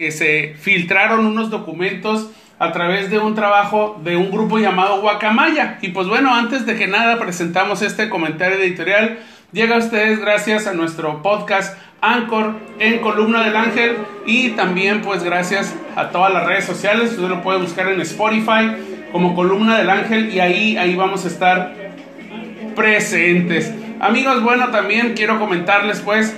que se filtraron unos documentos a través de un trabajo de un grupo llamado Guacamaya. Y pues bueno, antes de que nada presentamos este comentario editorial, llega a ustedes gracias a nuestro podcast Anchor en Columna del Ángel y también pues gracias a todas las redes sociales, usted lo puede buscar en Spotify como Columna del Ángel y ahí, ahí vamos a estar presentes. Amigos, bueno, también quiero comentarles pues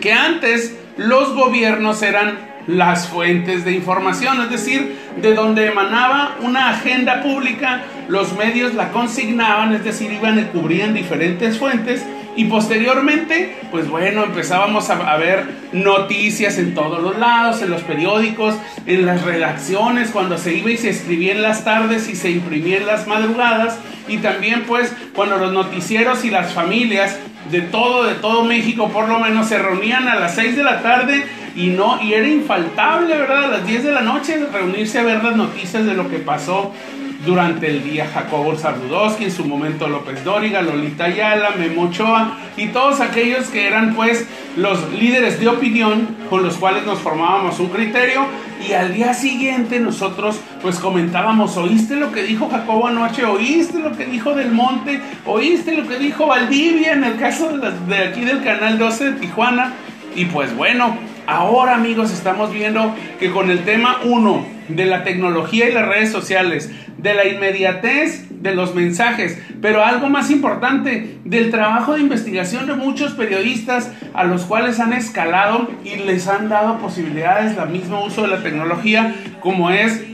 que antes los gobiernos eran las fuentes de información, es decir, de donde emanaba una agenda pública, los medios la consignaban, es decir, iban y cubrían diferentes fuentes y posteriormente, pues bueno, empezábamos a, ver noticias en todos los lados, en los periódicos, en las redacciones, cuando se iba y se escribía en las tardes y se imprimía en las madrugadas, y también pues cuando los noticieros y las familias de todo, de todo México por lo menos se reunían a las 6 de la tarde y no, y era infaltable, ¿verdad? A las 10 de la noche reunirse a ver las noticias de lo que pasó durante el día Jacobo Sardudowski, en su momento López Dóriga, Lolita Ayala, Memo Ochoa y todos aquellos que eran pues los líderes de opinión con los cuales nos formábamos un criterio y al día siguiente nosotros pues comentábamos, ¿oíste lo que dijo Jacobo anoche? ¿Oíste lo que dijo Del Monte? ¿Oíste lo que dijo Valdivia en el caso de aquí del Canal 12 de Tijuana? Y pues bueno, Ahora amigos estamos viendo que con el tema 1 de la tecnología y las redes sociales, de la inmediatez de los mensajes, pero algo más importante, del trabajo de investigación de muchos periodistas a los cuales han escalado y les han dado posibilidades, la mismo uso de la tecnología, como es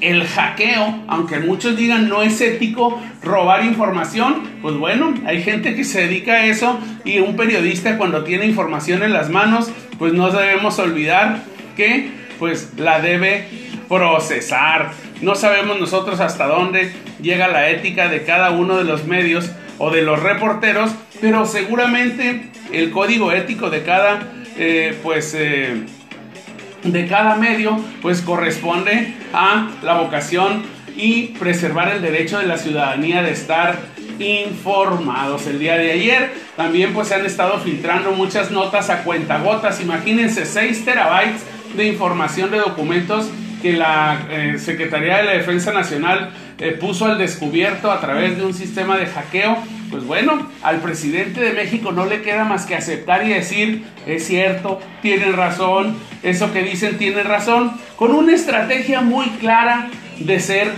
el hackeo, aunque muchos digan no es ético robar información, pues bueno, hay gente que se dedica a eso y un periodista cuando tiene información en las manos, pues no debemos olvidar que pues la debe procesar. No sabemos nosotros hasta dónde llega la ética de cada uno de los medios o de los reporteros, pero seguramente el código ético de cada eh, pues eh, de cada medio pues corresponde a la vocación y preservar el derecho de la ciudadanía de estar informados. El día de ayer también pues se han estado filtrando muchas notas a cuentagotas. Imagínense 6 terabytes de información de documentos que la eh, Secretaría de la Defensa Nacional eh, puso al descubierto a través de un sistema de hackeo. Pues bueno, al presidente de México no le queda más que aceptar y decir, es cierto, tienen razón, eso que dicen tiene razón, con una estrategia muy clara de ser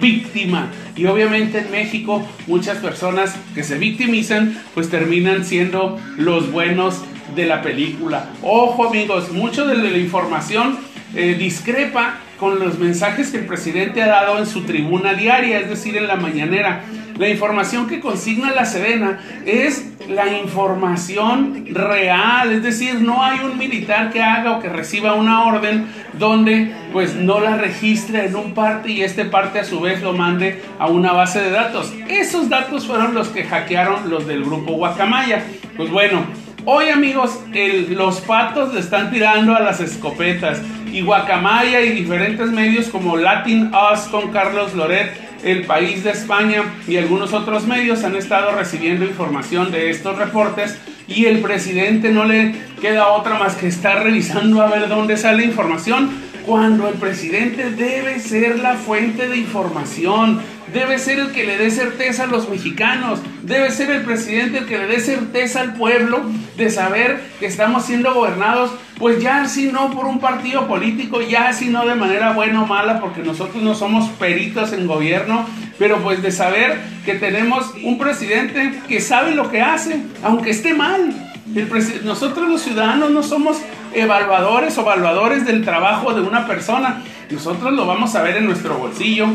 víctima. Y obviamente en México muchas personas que se victimizan pues terminan siendo los buenos de la película. Ojo amigos, mucho de la información eh, discrepa con los mensajes que el presidente ha dado en su tribuna diaria, es decir, en la mañanera. La información que consigna la Sedena es la información real, es decir, no hay un militar que haga o que reciba una orden donde pues no la registre en un parte y este parte a su vez lo mande a una base de datos. Esos datos fueron los que hackearon los del grupo Guacamaya. Pues bueno, hoy amigos, los patos le están tirando a las escopetas y Guacamaya y diferentes medios como Latin Us con Carlos Loret, El País de España y algunos otros medios han estado recibiendo información de estos reportes y el presidente no le queda otra más que estar revisando a ver dónde sale información cuando el presidente debe ser la fuente de información, debe ser el que le dé certeza a los mexicanos, debe ser el presidente el que le dé certeza al pueblo de saber que estamos siendo gobernados, pues ya si no por un partido político, ya si no de manera buena o mala, porque nosotros no somos peritos en gobierno, pero pues de saber que tenemos un presidente que sabe lo que hace, aunque esté mal. nosotros los ciudadanos no somos evaluadores o evaluadores del trabajo de una persona. Nosotros lo vamos a ver en nuestro bolsillo,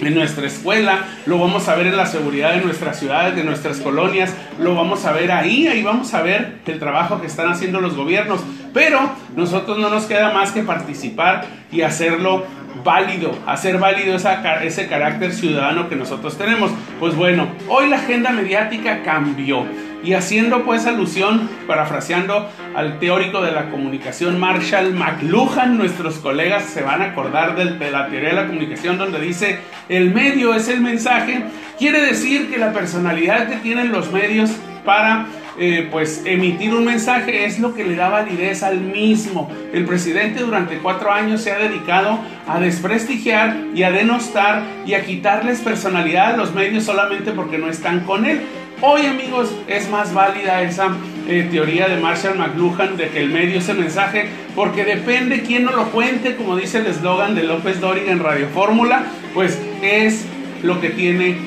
en nuestra escuela, lo vamos a ver en la seguridad de nuestras ciudades, de nuestras colonias, lo vamos a ver ahí, ahí vamos a ver el trabajo que están haciendo los gobiernos. Pero nosotros no nos queda más que participar y hacerlo válido, hacer válido ese carácter ciudadano que nosotros tenemos. Pues bueno, hoy la agenda mediática cambió. Y haciendo pues alusión, parafraseando al teórico de la comunicación Marshall McLuhan, nuestros colegas se van a acordar de la teoría de la comunicación donde dice el medio es el mensaje, quiere decir que la personalidad que tienen los medios para eh, pues emitir un mensaje es lo que le da validez al mismo. El presidente durante cuatro años se ha dedicado a desprestigiar y a denostar y a quitarles personalidad a los medios solamente porque no están con él. Hoy amigos es más válida esa eh, teoría de Marshall McLuhan de que el medio es el mensaje porque depende quién no lo cuente, como dice el eslogan de López Dóriga en Radio Fórmula, pues es lo que tiene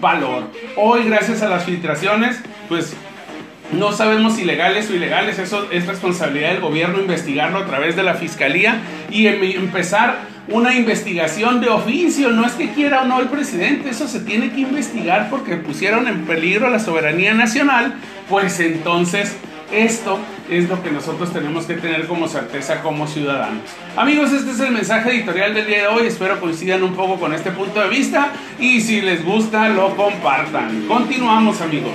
valor. Hoy gracias a las filtraciones, pues no sabemos si legales o ilegales, eso es responsabilidad del gobierno investigarlo a través de la fiscalía y em, empezar una investigación de oficio. No es que quiera o no el presidente, eso se tiene que investigar porque pusieron en peligro la soberanía nacional. Pues entonces esto es lo que nosotros tenemos que tener como certeza como ciudadanos. Amigos, este es el mensaje editorial del día de hoy. Espero coincidan un poco con este punto de vista y si les gusta lo compartan. Continuamos amigos.